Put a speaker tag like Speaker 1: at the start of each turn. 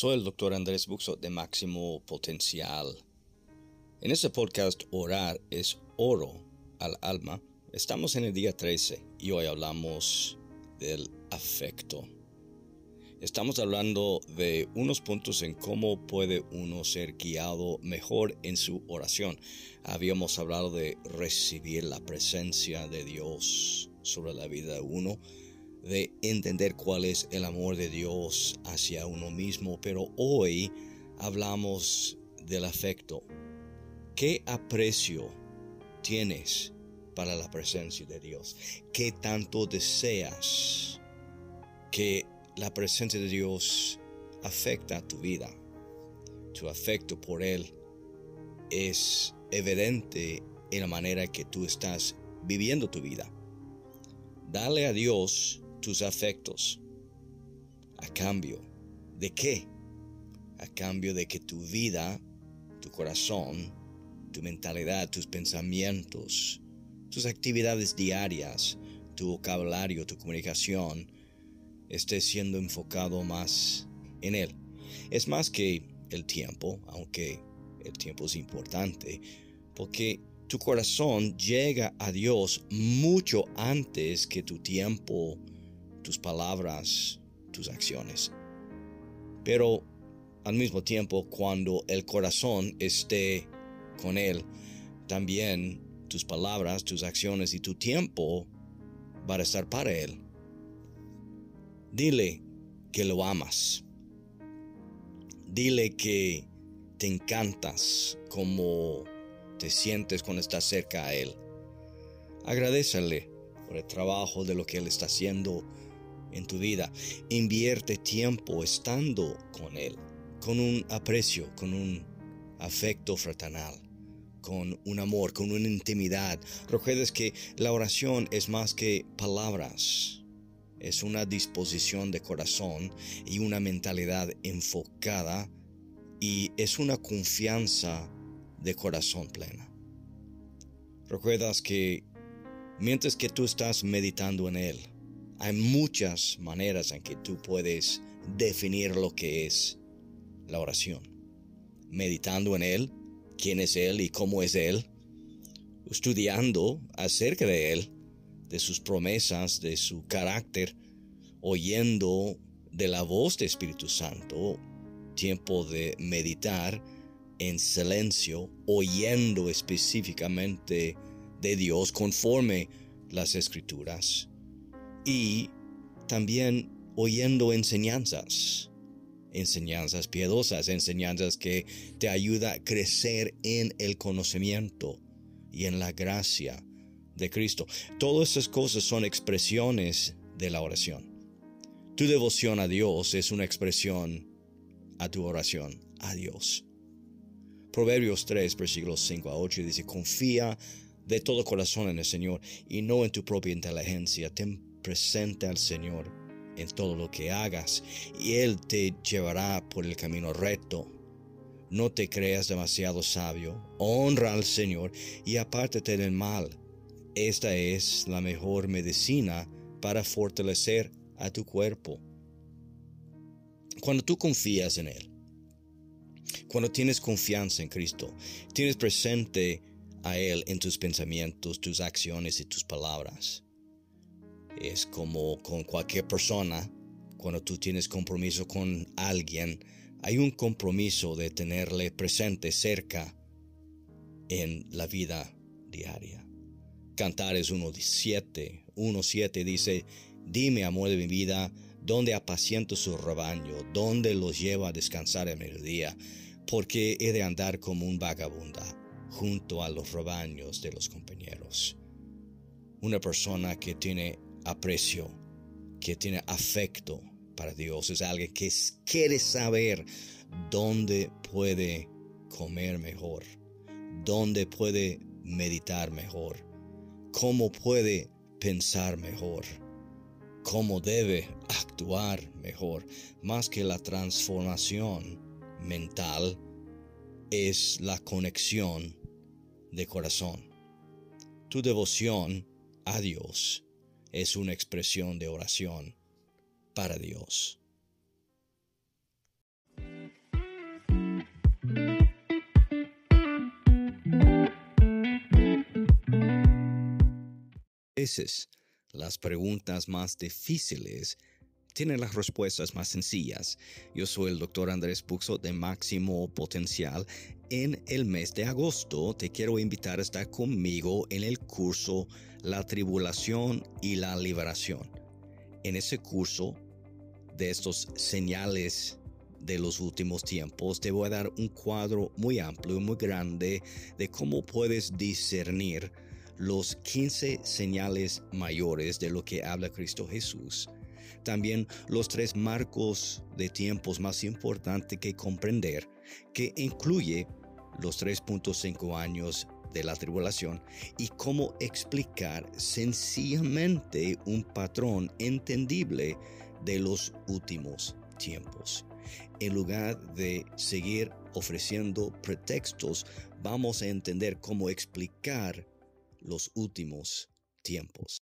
Speaker 1: Soy el doctor Andrés Buxo de Máximo Potencial. En este podcast Orar es oro al alma. Estamos en el día 13 y hoy hablamos del afecto. Estamos hablando de unos puntos en cómo puede uno ser guiado mejor en su oración. Habíamos hablado de recibir la presencia de Dios sobre la vida de uno, de entender cuál es el amor de Dios hacia uno mismo, pero hoy hablamos del afecto. ¿Qué aprecio tienes para la presencia de Dios? ¿Qué tanto deseas que la presencia de Dios afecta tu vida. Tu afecto por Él es evidente en la manera que tú estás viviendo tu vida. Dale a Dios tus afectos. ¿A cambio de qué? A cambio de que tu vida, tu corazón, tu mentalidad, tus pensamientos, tus actividades diarias, tu vocabulario, tu comunicación, esté siendo enfocado más en Él. Es más que el tiempo, aunque el tiempo es importante, porque tu corazón llega a Dios mucho antes que tu tiempo, tus palabras, tus acciones. Pero al mismo tiempo, cuando el corazón esté con Él, también tus palabras, tus acciones y tu tiempo van a estar para Él. Dile que lo amas. Dile que te encantas como te sientes cuando estás cerca a Él. Agradecele por el trabajo de lo que Él está haciendo en tu vida. Invierte tiempo estando con Él, con un aprecio, con un afecto fraternal, con un amor, con una intimidad. Recuerdes que la oración es más que palabras es una disposición de corazón y una mentalidad enfocada y es una confianza de corazón plena. Recuerdas que mientras que tú estás meditando en Él, hay muchas maneras en que tú puedes definir lo que es la oración. Meditando en Él, quién es Él y cómo es Él, estudiando acerca de Él, de sus promesas, de su carácter, oyendo de la voz de Espíritu Santo, tiempo de meditar en silencio, oyendo específicamente de Dios conforme las escrituras y también oyendo enseñanzas, enseñanzas piadosas, enseñanzas que te ayuda a crecer en el conocimiento y en la gracia de Cristo. Todas estas cosas son expresiones de la oración. Tu devoción a Dios es una expresión a tu oración a Dios. Proverbios 3, versículos 5 a 8 dice, confía de todo corazón en el Señor y no en tu propia inteligencia. Presente al Señor en todo lo que hagas y Él te llevará por el camino recto. No te creas demasiado sabio, honra al Señor y apártate del mal. Esta es la mejor medicina para fortalecer a tu cuerpo. Cuando tú confías en Él, cuando tienes confianza en Cristo, tienes presente a Él en tus pensamientos, tus acciones y tus palabras. Es como con cualquier persona, cuando tú tienes compromiso con alguien, hay un compromiso de tenerle presente cerca en la vida diaria. Cantares 1.7, 1.7 dice, Dime, amor de mi vida, ¿dónde apaciento su rebaño? ¿Dónde los llevo a descansar el mediodía? Porque he de andar como un vagabunda junto a los rebaños de los compañeros. Una persona que tiene aprecio, que tiene afecto para Dios, es alguien que quiere saber dónde puede comer mejor, dónde puede meditar mejor cómo puede pensar mejor, cómo debe actuar mejor, más que la transformación mental es la conexión de corazón. Tu devoción a Dios es una expresión de oración para Dios. A veces las preguntas más difíciles tienen las respuestas más sencillas. Yo soy el doctor Andrés Puxo de Máximo Potencial. En el mes de agosto te quiero invitar a estar conmigo en el curso La Tribulación y la Liberación. En ese curso de estos señales de los últimos tiempos, te voy a dar un cuadro muy amplio, y muy grande de cómo puedes discernir los 15 señales mayores de lo que habla Cristo Jesús también los tres marcos de tiempos más importantes que comprender, que incluye los 3.5 años de la tribulación y cómo explicar sencillamente un patrón entendible de los últimos tiempos. En lugar de seguir ofreciendo pretextos, vamos a entender cómo explicar los últimos tiempos.